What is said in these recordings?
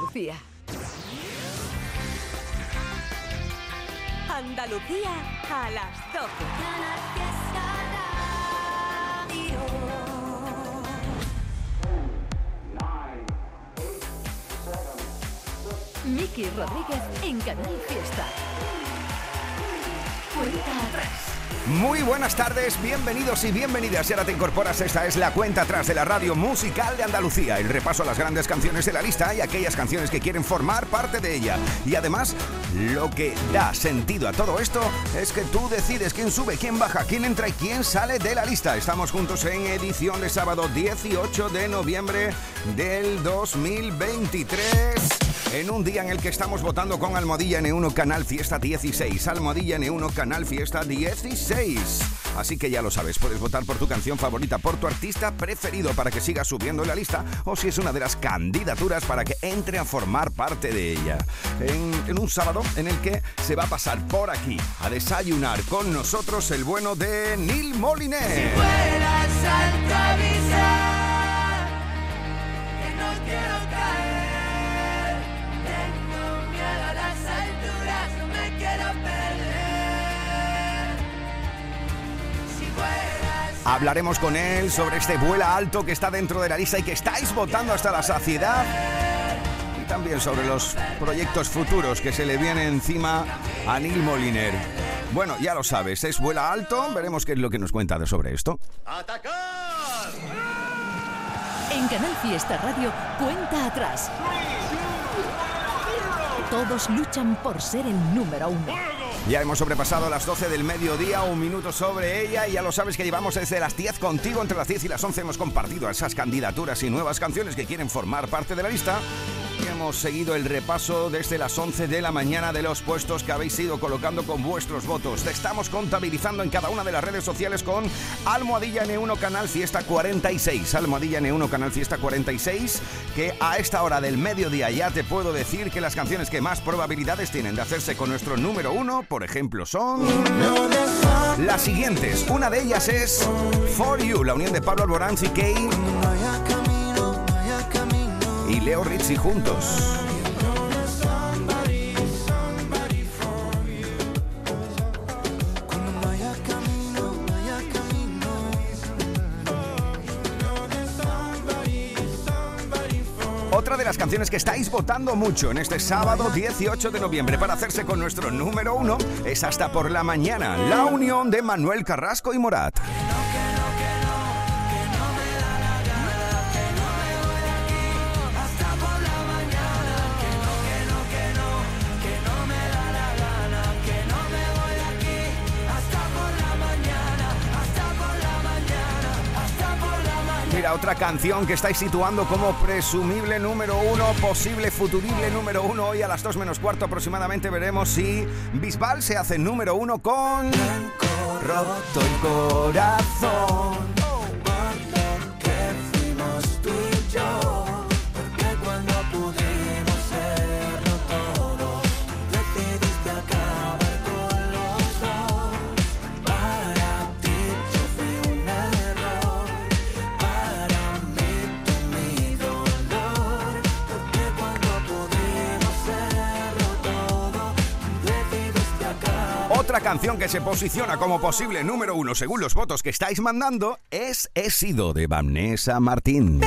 Andalucía. Andalucía a las 12. Miki Rodríguez en Canal Fiesta. Cuenta atrás. Muy buenas tardes, bienvenidos y bienvenidas. Si ahora te incorporas, esta es la cuenta atrás de la radio musical de Andalucía. El repaso a las grandes canciones de la lista y aquellas canciones que quieren formar parte de ella. Y además, lo que da sentido a todo esto es que tú decides quién sube, quién baja, quién entra y quién sale de la lista. Estamos juntos en edición de sábado 18 de noviembre del 2023 en un día en el que estamos votando con Almohadilla N1 Canal Fiesta 16. Almohadilla N1 Canal Fiesta 16. Así que ya lo sabes, puedes votar por tu canción favorita, por tu artista preferido para que siga subiendo en la lista o si es una de las candidaturas para que entre a formar parte de ella. En, un sábado en el que se va a pasar por aquí a desayunar con nosotros el bueno de Neil Moliner. fueras Hablaremos con él sobre este vuela alto que está dentro de la lista y que estáis votando hasta la saciedad. Y también sobre los proyectos futuros que se le viene encima a Neil Moliner. Bueno, ya lo sabes, es vuela alto. Veremos qué es lo que nos cuenta de sobre esto. En Canal Fiesta Radio, cuenta atrás. Todos luchan por ser el número uno. Ya hemos sobrepasado las 12 del mediodía, un minuto sobre ella y ya lo sabes que llevamos desde las 10 contigo, entre las 10 y las 11 hemos compartido esas candidaturas y nuevas canciones que quieren formar parte de la lista. Hemos seguido el repaso desde las 11 de la mañana de los puestos que habéis ido colocando con vuestros votos. Te estamos contabilizando en cada una de las redes sociales con Almohadilla N1 Canal Fiesta 46. Almohadilla N1 Canal Fiesta 46, que a esta hora del mediodía ya te puedo decir que las canciones que más probabilidades tienen de hacerse con nuestro número uno, por ejemplo, son las siguientes. Una de ellas es For You, la unión de Pablo Alborán y Kay Leo Rizzi juntos. Otra de las canciones que estáis votando mucho en este sábado 18 de noviembre para hacerse con nuestro número uno es Hasta por la mañana, la unión de Manuel Carrasco y Morat. Otra canción que estáis situando como presumible número uno, posible futurible número uno. Hoy a las 2 menos cuarto aproximadamente veremos si Bisbal se hace número uno con Roto el corazón. Otra canción que se posiciona como posible número uno según los votos que estáis mandando es He sido de Vanessa Martín.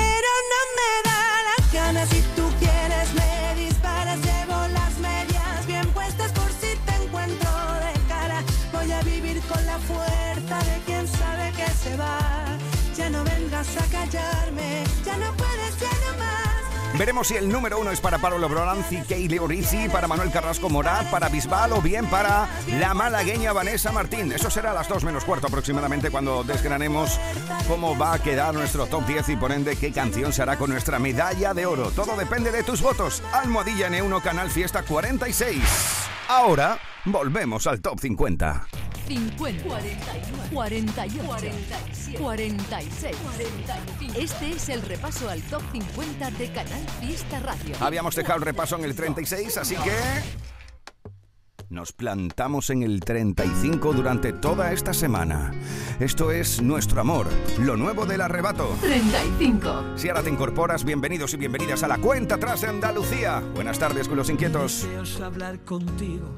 Veremos si el número uno es para Pablo Brolanzi, Kay Leo Rizzi, para Manuel Carrasco Morat, para Bisbal o bien para la malagueña Vanessa Martín. Eso será a las 2 menos cuarto aproximadamente cuando desgranemos cómo va a quedar nuestro top 10 y por ende qué canción se hará con nuestra medalla de oro. Todo depende de tus votos. Almohadilla N1 Canal Fiesta 46. Ahora volvemos al top 50. 50, 41, 48, 47, 46, 45. Este es el repaso al top 50 de Canal Fiesta Radio. Habíamos dejado el repaso en el 36, así que Nos plantamos en el 35 durante toda esta semana. Esto es Nuestro Amor, lo nuevo del arrebato. 35. Si ahora te incorporas, bienvenidos y bienvenidas a la cuenta atrás de Andalucía. Buenas tardes con los inquietos. Deseos hablar contigo.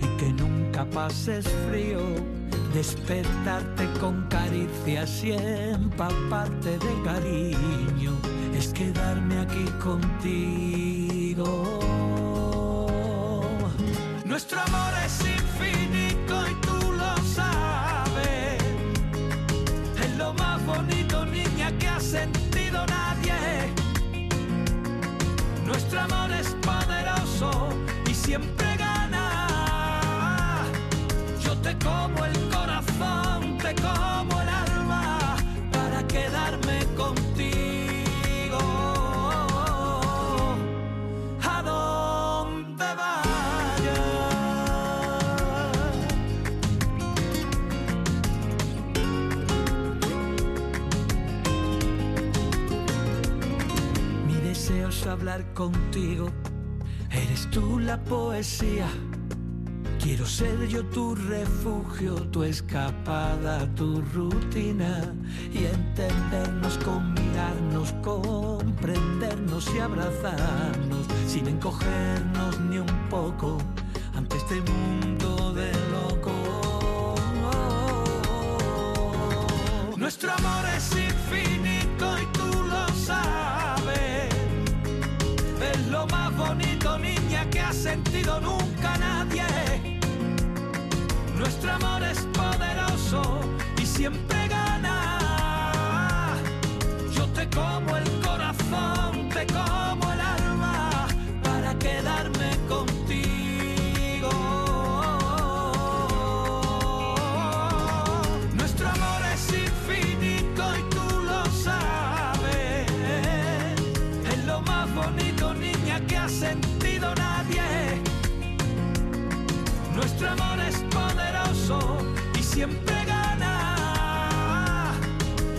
y que nunca pases frío despertarte con caricias y empaparte de cariño, es quedarme aquí contigo. Nuestro amor es infinito y tú lo sabes. Es lo más bonito, niña, que ha sentido nadie. Nuestro amor es poderoso como el corazón, te como el alma para quedarme contigo. A donde vayas. Mi deseo es hablar contigo. Eres tú la poesía. Quiero ser yo tu refugio, tu escapada, tu rutina y entendernos con mirarnos, comprendernos y abrazarnos sin encogernos ni un poco ante este mundo de loco. Nuestro amor es infinito y tú lo sabes. Es lo más bonito, niña, que ha sentido nunca nadie. Nuestro amor es poderoso y siempre gana. Yo te como el corazón, te como el alma para quedarme contigo. Nuestro amor es infinito y tú lo sabes. Es lo más bonito, niña, que ha sentido nadie. Nuestro amor es siempre gana.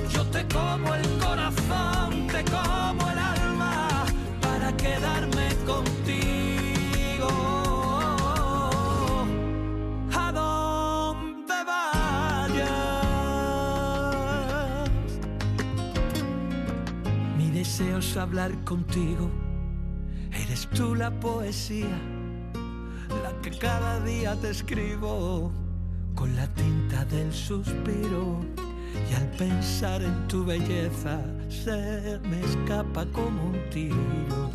Yo te como el corazón, te como el alma para quedarme contigo. A donde vayas. Mi deseo es hablar contigo. Eres tú la poesía la que cada día te escribo con la tinta del suspiro y al pensar en tu belleza se me escapa como un tiro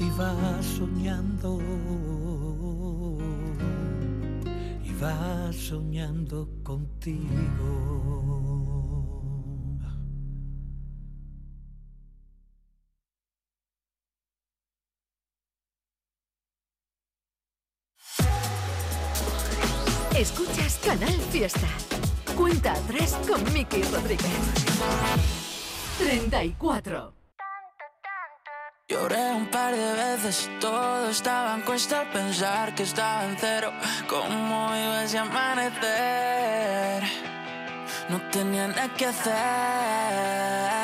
y va soñando y va soñando contigo. Canal Fiesta. Cuenta atrás con Miki Rodríguez. 34. Lloré un par de veces, todo estaba en cuesta pensar que estaba en cero. ¿Cómo iba ese amanecer? No tenía nada que hacer.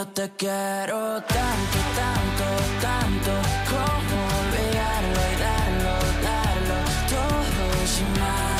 Yo te quiero tanto, tanto, tanto, como olvidarlo y darlo, darlo, todo y más.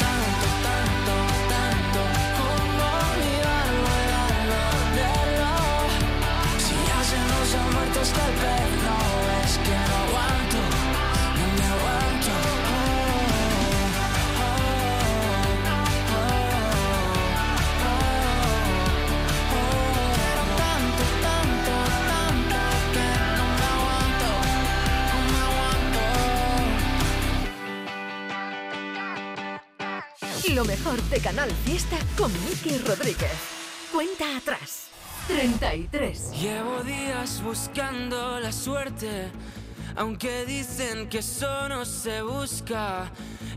Lo mejor de Canal Fiesta con Miki Rodríguez. Cuenta atrás. 33. Llevo días buscando la suerte, aunque dicen que eso no se busca.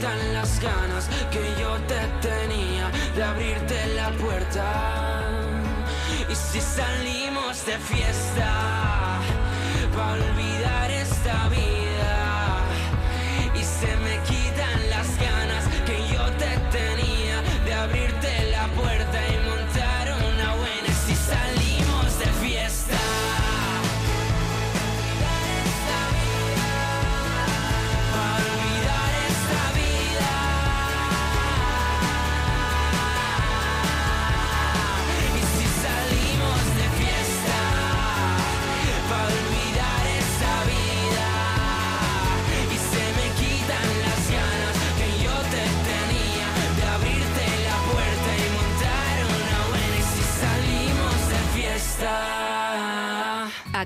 quitan las ganas que yo te tenía de abrirte la puerta. Y si salimos de fiesta,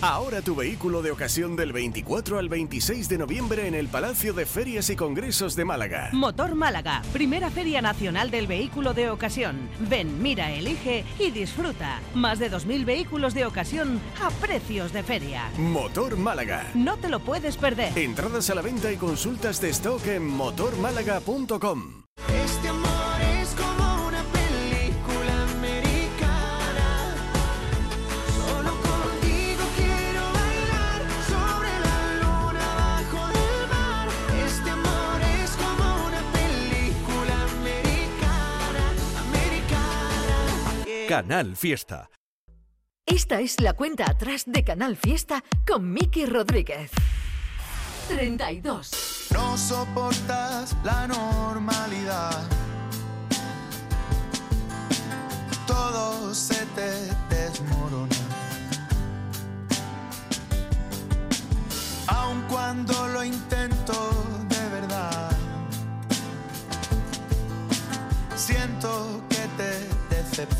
Ahora tu vehículo de ocasión del 24 al 26 de noviembre en el Palacio de Ferias y Congresos de Málaga. Motor Málaga, primera feria nacional del vehículo de ocasión. Ven, mira, elige y disfruta. Más de 2.000 vehículos de ocasión a precios de feria. Motor Málaga. No te lo puedes perder. Entradas a la venta y consultas de stock en motormálaga.com. Este amor es como Canal Fiesta. Esta es la cuenta atrás de Canal Fiesta con Miki Rodríguez. 32. No soportas la normalidad.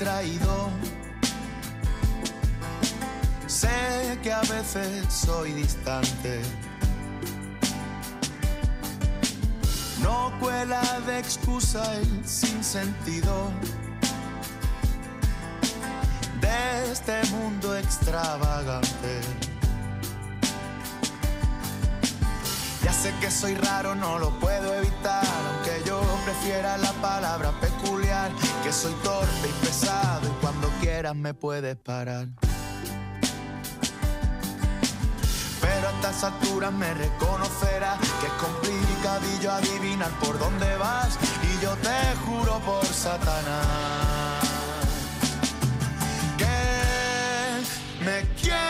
distraído. Sé que a veces soy distante. No cuela de excusa el sinsentido de este mundo extravagante. Ya sé que soy raro, no lo puedo evitar, aunque yo prefiera la palabra peculiar, que soy torpe y pesado y cuando quieras me puedes parar. Pero a estas alturas me reconocerás que es complicadillo adivinar por dónde vas y yo te juro por Satanás que me quiero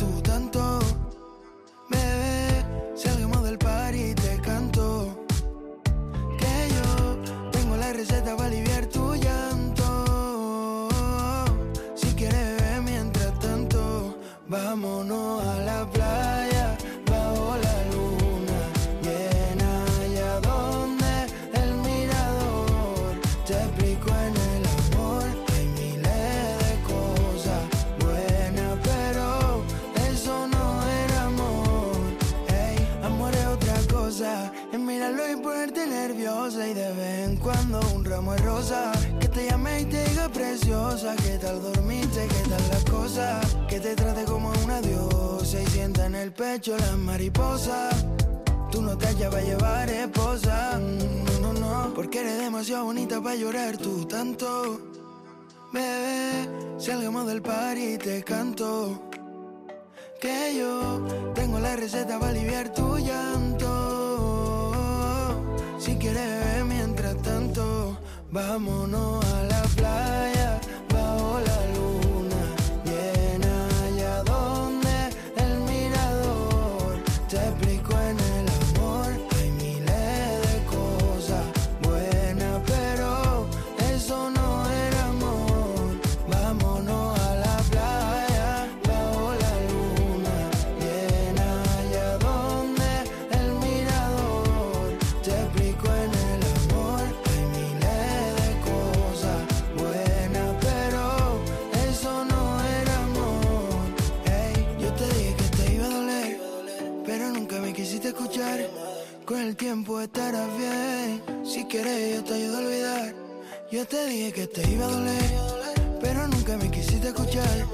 tengo la receta pecho las mariposas. Tú no te hallas para llevar esposa. Mm, No, no, no. Porque eres demasiado bonita para llorar tú tanto. Bebé, salgamos del par y te canto. Que yo tengo la receta para aliviar tu llanto. Si quieres beber mientras tanto, vámonos a la playa. El tiempo estarás bien. Si quieres, yo te ayudo a olvidar. Yo te dije que te iba a doler, pero nunca me quisiste escuchar.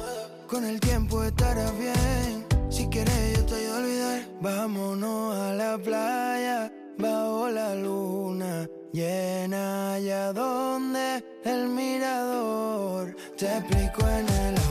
Con el tiempo estarás bien. Si quieres, yo te ayudo a olvidar. Vámonos a la playa, bajo la luna llena allá donde el mirador te explico en el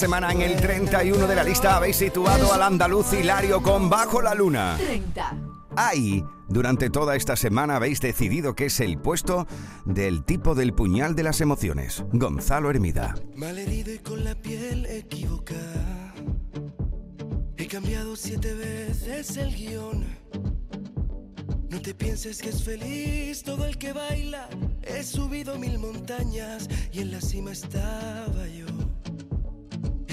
semana en el 31 de la lista habéis situado al andaluz Hilario con Bajo la Luna. 30. Ahí, durante toda esta semana habéis decidido que es el puesto del tipo del puñal de las emociones. Gonzalo Hermida. Malherido y con la piel equivocada. He cambiado siete veces el guion. No te pienses que es feliz todo el que baila. He subido mil montañas y en la cima estaba yo.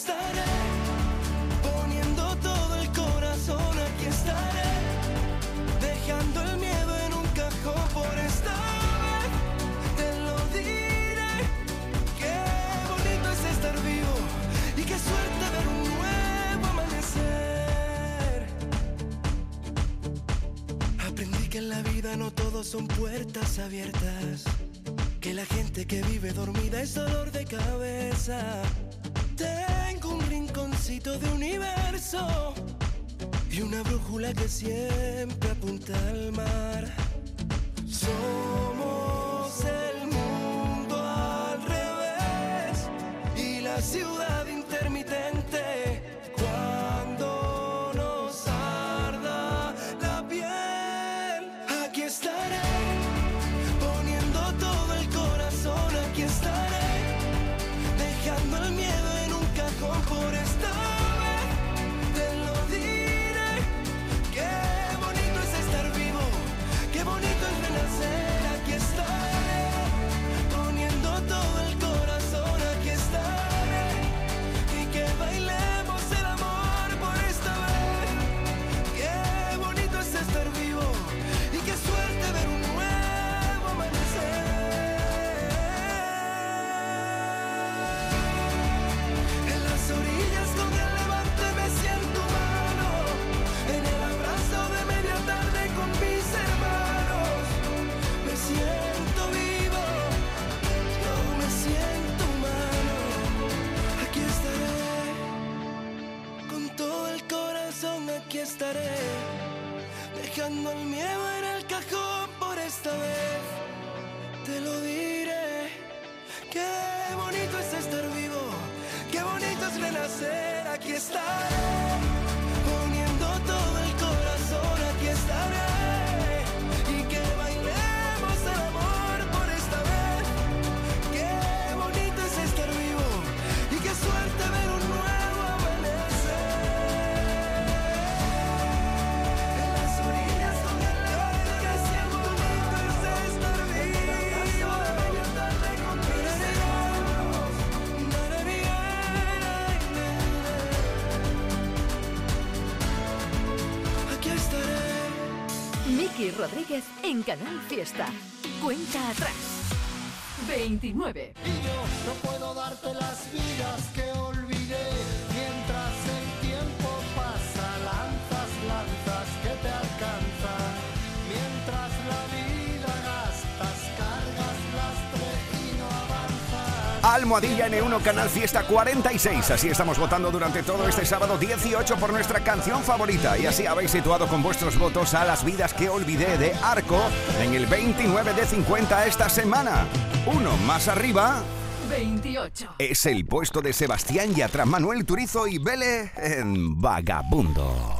Estaré poniendo todo el corazón. Aquí estaré dejando el miedo en un cajón por esta vez. Te lo diré. Qué bonito es estar vivo y qué suerte ver un nuevo amanecer. Aprendí que en la vida no todos son puertas abiertas. Que la gente que vive dormida es dolor de cabeza. Un rinconcito de universo y una brújula que siempre apunta al mar. Somos el mundo al revés y la ciudad dejando el miedo en el cajón por esta vez. Te lo diré, qué bonito es estar vivo, qué bonito es renacer, aquí estaré. En Canal Fiesta. Cuenta atrás. 29. Almohadilla N1 Canal Fiesta 46. Así estamos votando durante todo este sábado 18 por nuestra canción favorita. Y así habéis situado con vuestros votos a las vidas que olvidé de Arco en el 29 de 50 esta semana. Uno más arriba 28. es el puesto de Sebastián Yatra, Manuel Turizo y Vele en Vagabundo.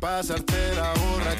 pasarte la borrachera,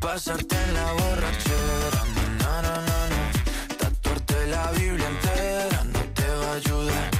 Pasarte en la borrachera, na, na, na, na. tatuarte la Biblia entera no te va a ayudar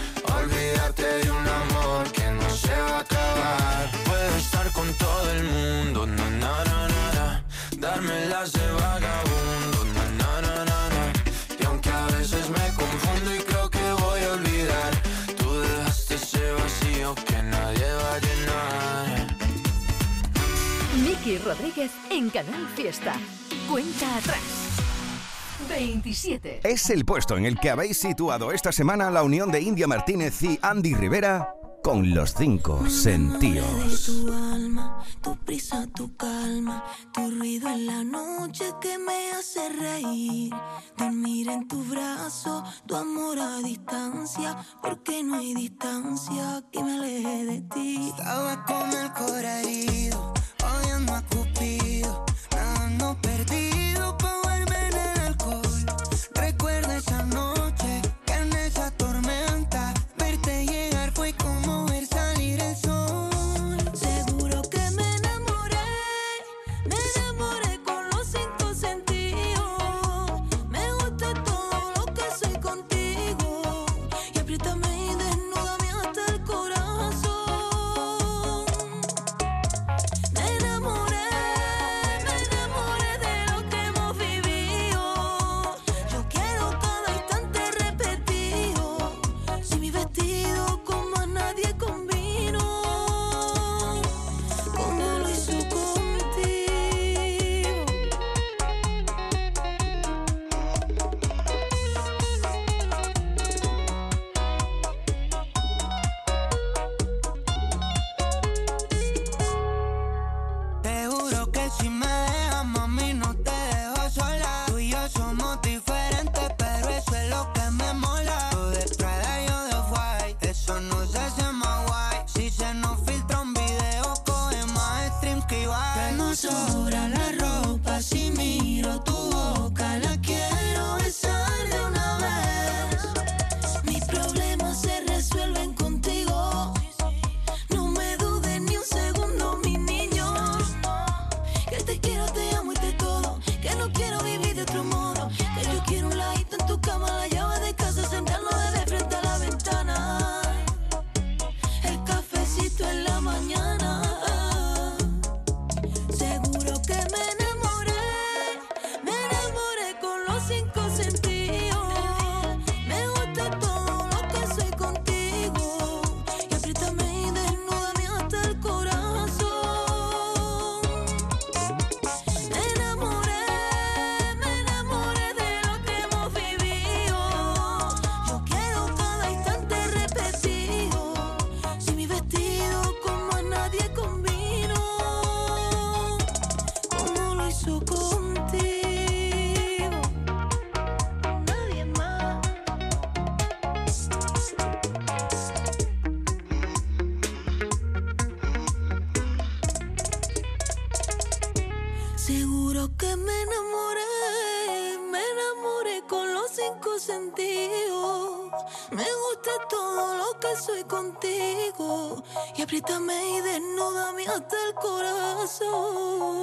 Olvidarte de un amor que no se va a acabar. Puedo estar con todo el mundo, na, na, na, na, na. darme las de vagabundo, na, na, na, na, na. y aunque a veces me confundo y creo que voy a olvidar, tú dejaste ese vacío que nadie va a llenar. Miki Rodríguez en Canal Fiesta. Cuenta atrás. 27. Es el puesto en el que habéis situado esta semana la unión de India Martínez y Andy Rivera con los cinco sentidos. Tu alma, tu prisa, tu calma, tu ruido en la noche que me hace reír. Dormir en tu brazo, tu amor a distancia, porque no hay distancia que me aleje de ti. Estaba con el cora herido, odiando a Cupido. soy contigo y apriétame y desnúdame hasta el corazón.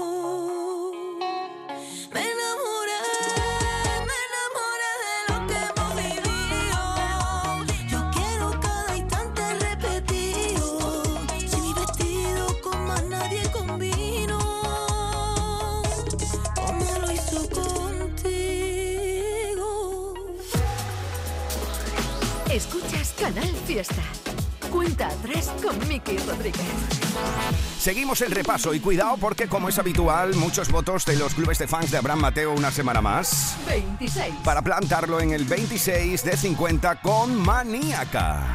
Seguimos el repaso y cuidado porque, como es habitual, muchos votos de los clubes de fans de Abraham Mateo una semana más. 26. Para plantarlo en el 26 de 50 con Maníaca.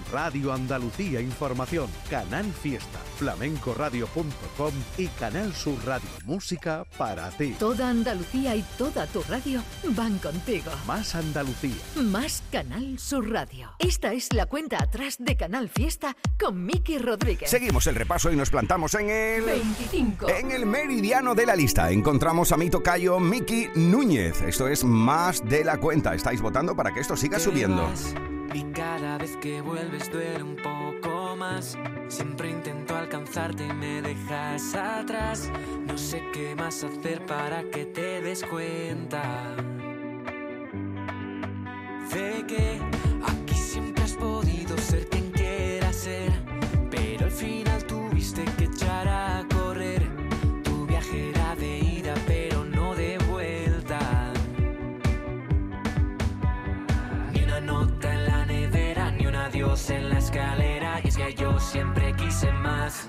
Radio Andalucía Información, Canal Fiesta, flamencoradio.com y Canal Sur Radio Música para ti. Toda Andalucía y toda tu radio van contigo. Más Andalucía. Más Canal Sur Radio. Esta es la cuenta atrás de Canal Fiesta con Miki Rodríguez. Seguimos el repaso y nos plantamos en el 25. En el meridiano de la lista encontramos a mi tocayo Miki Núñez. Esto es más de la cuenta. Estáis votando para que esto siga subiendo. Y cada vez que vuelves duele un poco más. Siempre intento alcanzarte y me dejas atrás. No sé qué más hacer para que te des cuenta. De que aquí siempre has podido ser quien quieras ser. Que yo siempre quise más.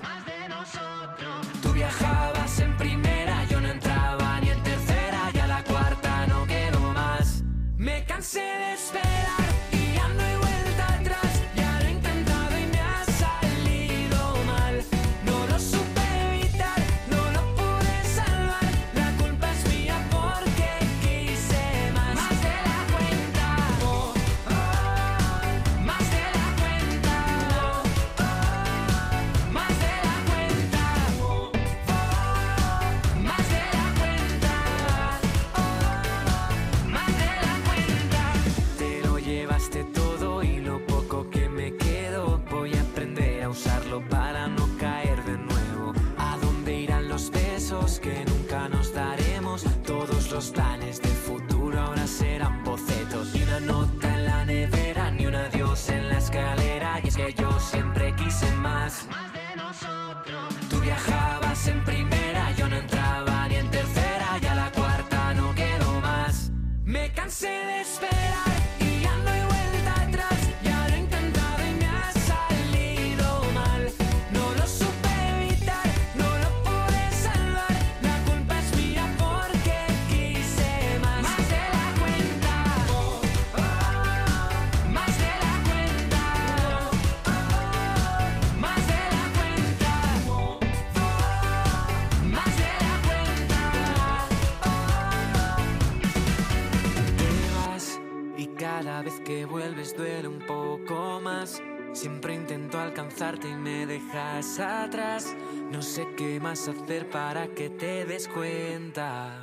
Tú viajabas en primera, yo no entraba ni en tercera. Y a la cuarta no quedo más. Me cansé de esperar para que te des cuenta.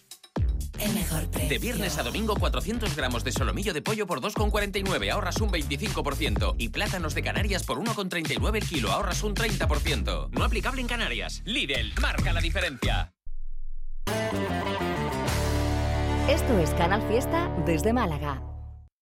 el mejor precio. De viernes a domingo, 400 gramos de solomillo de pollo por 2,49, ahorras un 25%. Y plátanos de Canarias por 1,39 el kilo, ahorras un 30%. No aplicable en Canarias. Lidl, marca la diferencia. Esto es Canal Fiesta desde Málaga.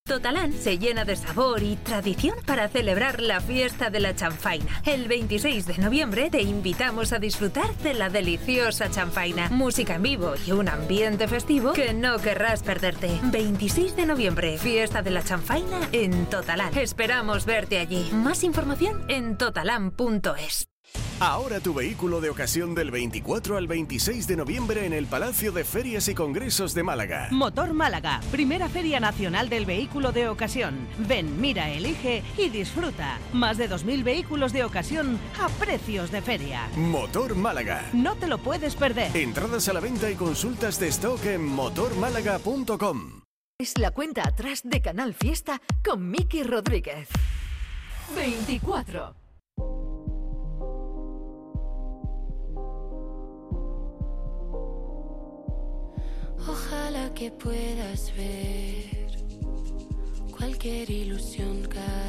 Totalán se llena de sabor y tradición para celebrar la fiesta de la chanfaina. El 26 de noviembre te invitamos a disfrutar de la deliciosa chanfaina, música en vivo y un ambiente festivo que no querrás perderte. 26 de noviembre, fiesta de la chanfaina en Totalán. Esperamos verte allí. Más información en totalán.es. Ahora tu vehículo de ocasión del 24 al 26 de noviembre en el Palacio de Ferias y Congresos de Málaga. Motor Málaga, primera feria nacional del vehículo de ocasión. Ven, mira, elige y disfruta. Más de 2.000 vehículos de ocasión a precios de feria. Motor Málaga. No te lo puedes perder. Entradas a la venta y consultas de stock en motormálaga.com. Es la cuenta atrás de Canal Fiesta con Miki Rodríguez. 24. Ojalá que puedas ver cualquier ilusión caer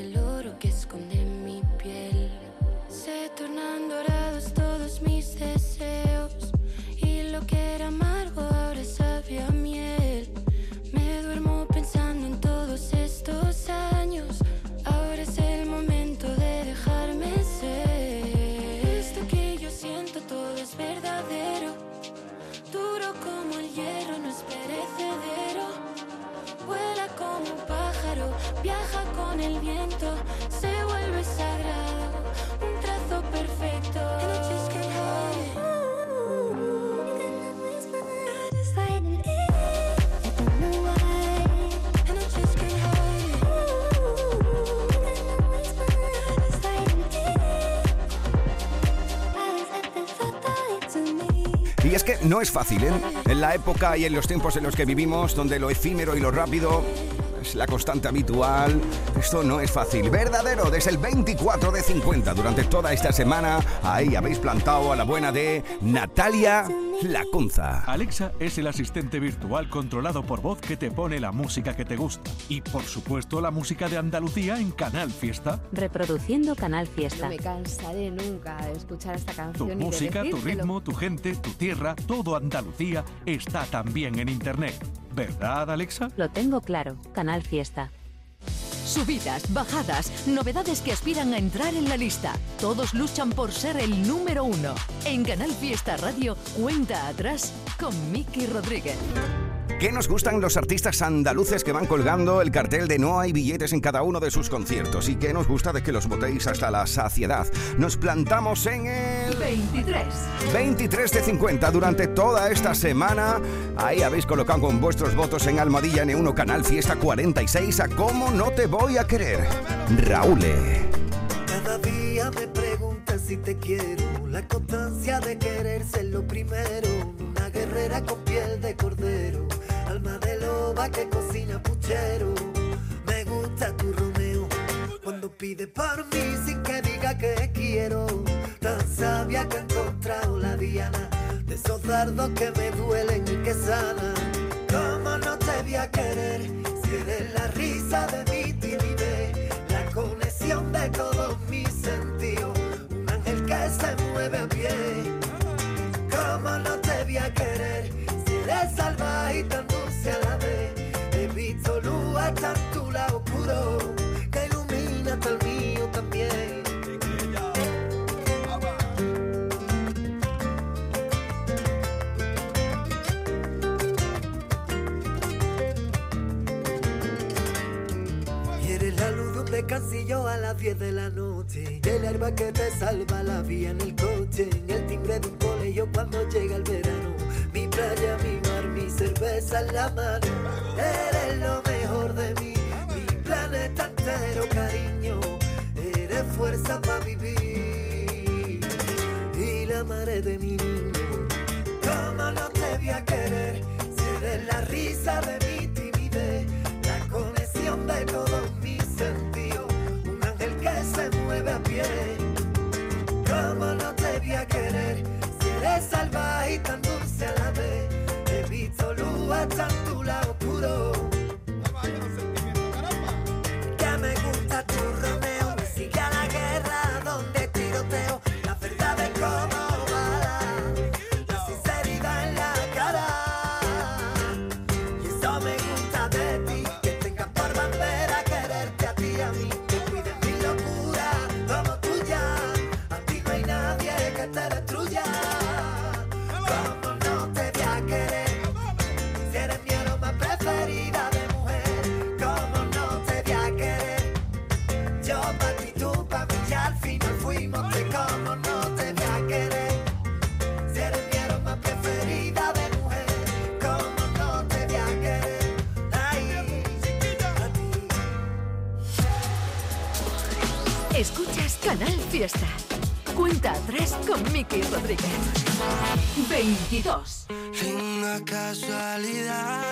El oro que esconde mi piel. Se tornan dorados viaja con el viento, se vuelve sagrado, un trazo perfecto. And I just can't hide it. And I just can't hide Y es que no es fácil, ¿eh? En la época y en los tiempos en los que vivimos, donde lo efímero y lo rápido es la constante habitual, esto no es fácil. Verdadero, desde el 24 de 50, durante toda esta semana, ahí habéis plantado a la buena de Natalia Lacunza. Alexa es el asistente virtual controlado por voz que te pone la música que te gusta. Y por supuesto la música de Andalucía en Canal Fiesta. Reproduciendo Canal Fiesta. No me cansaré nunca de escuchar esta Tu canción. de música, tu ritmo, tu gente, tu tierra, todo Andalucía está también en Internet. ¿Verdad, Alexa? Lo tengo claro. Canal Fiesta. Subidas, bajadas, novedades que aspiran a entrar en la lista. Todos luchan por ser el número uno. En Canal Fiesta Radio, cuenta atrás con Miki Rodríguez. ¿Qué nos gustan los artistas andaluces que van colgando el cartel de no hay billetes en cada uno de sus conciertos? ¿Y qué nos gusta de que los votéis hasta la saciedad? Nos plantamos en el 23. 23 de 50 durante toda esta semana. Ahí habéis colocado con vuestros votos en Almadilla N1 Canal Fiesta 46 a cómo no te voy a querer. Raúl. Cada día me preguntan si te quiero. La constancia de querer ser lo primero. Una guerrera con piel de cordero. Que cocina puchero. Me gusta tu Romeo. Cuando pide por mí sin que diga que quiero. Tan sabia que ha encontrado la diana. De esos dardos que me duelen y que sanan. ¿Cómo no te voy a querer? Si eres la risa de mi timidez. La conexión de todos mis sentidos. Un ángel que se mueve a pie. ¿Cómo no te voy a querer? Si eres salvaje y tan descansillo a las 10 de la noche. El arma que te salva la vía en el coche. En el timbre de un colegio cuando llega el verano. Mi playa, mi mar, mi cerveza en la mano. Eres lo mejor de mí. Mi planeta entero, cariño. Eres fuerza para vivir. Y la madre de mi niño. ¿Cómo no te voy a querer? Si eres la risa de a pie. ¿Cómo no te voy a querer? Si eres salvaje y tan dulce a la vez. He visto luz hasta tu lado oscuro. Miki Rodríguez. 22. Linda casualidad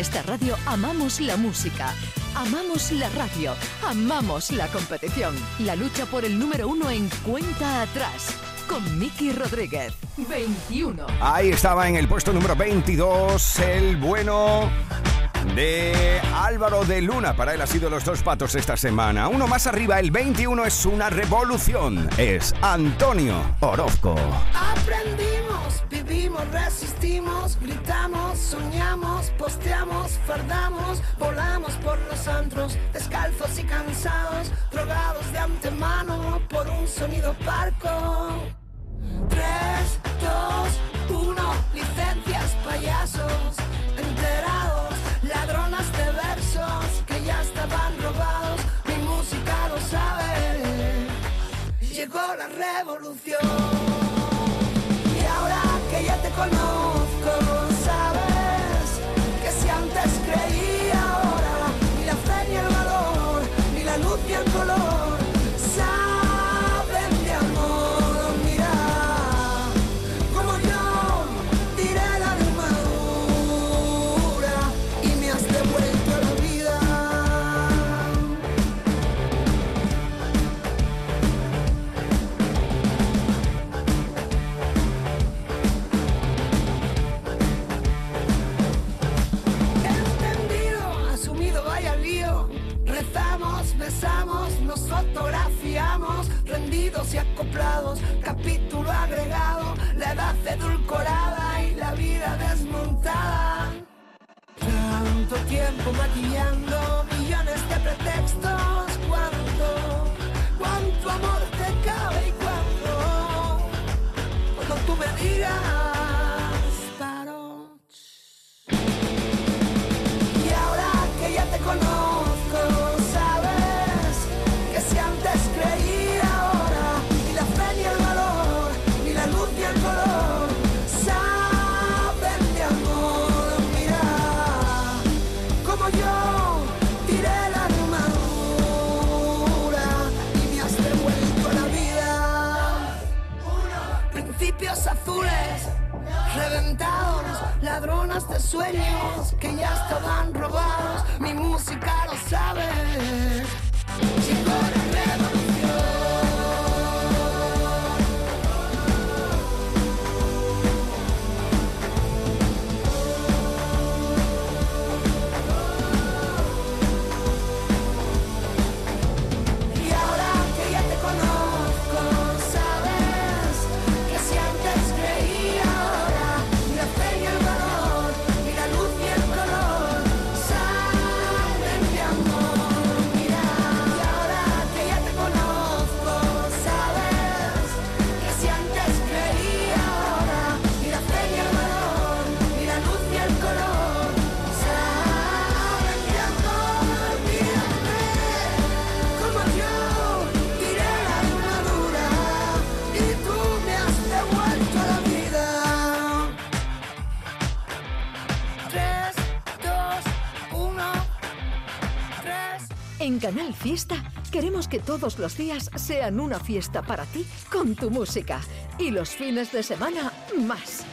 Fiesta Radio amamos la música, amamos la radio, amamos la competición. La lucha por el número uno en cuenta atrás. Con Miki Rodríguez. 21. Ahí estaba en el puesto número 22 el bueno de Álvaro de Luna. Para él ha sido los dos patos esta semana. Uno más arriba, el 21 es una revolución. Es Antonio Orozco. Aprendimos, vivimos, resistimos, gritamos, soñamos, posteamos, fardamos, volamos por los antros, descalzos y cansados, drogados de antemano por un sonido parco. 3, 2, 1, licencias, payasos, enterados, ladronas de versos que ya estaban robados, mi música lo sabe, llegó la revolución. Y ahora que ya te conozco, tiempo maquillando reventados, ladronas de sueños que ya estaban robados. Mi música lo sabe. En Canal Fiesta queremos que todos los días sean una fiesta para ti con tu música y los fines de semana más.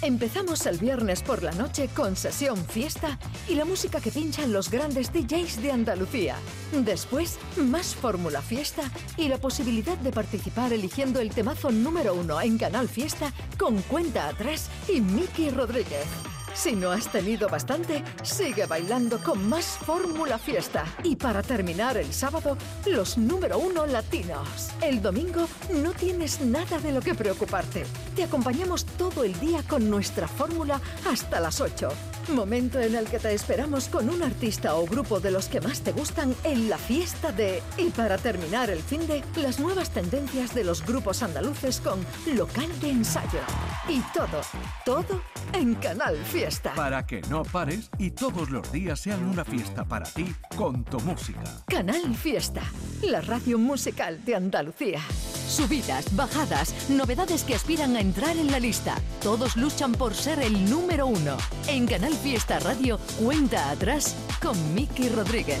Empezamos el viernes por la noche con sesión fiesta y la música que pinchan los grandes DJs de Andalucía. Después, más fórmula fiesta y la posibilidad de participar eligiendo el temazo número uno en Canal Fiesta con cuenta atrás y Miki Rodríguez. Si no has tenido bastante, sigue bailando con más Fórmula Fiesta. Y para terminar el sábado, los número uno latinos. El domingo no tienes nada de lo que preocuparte. Te acompañamos todo el día con nuestra fórmula hasta las 8. Momento en el que te esperamos con un artista o grupo de los que más te gustan en la fiesta de... Y para terminar el fin de, las nuevas tendencias de los grupos andaluces con local de ensayo. Y todo, todo en Canal Fiesta. Para que no pares y todos los días sean una fiesta para ti con tu música. Canal Fiesta, la radio musical de Andalucía. Subidas, bajadas, novedades que aspiran a entrar en la lista. Todos luchan por ser el número uno. En Canal Fiesta Radio, cuenta atrás con Miki Rodríguez.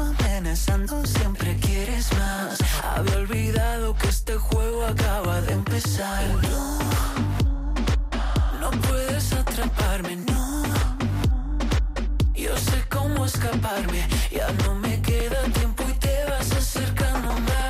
amenazando, siempre quieres más. Había olvidado que este juego acaba de empezar. No, no puedes atraparme, no. Yo sé cómo escaparme, ya no me queda tiempo y te vas acercando más.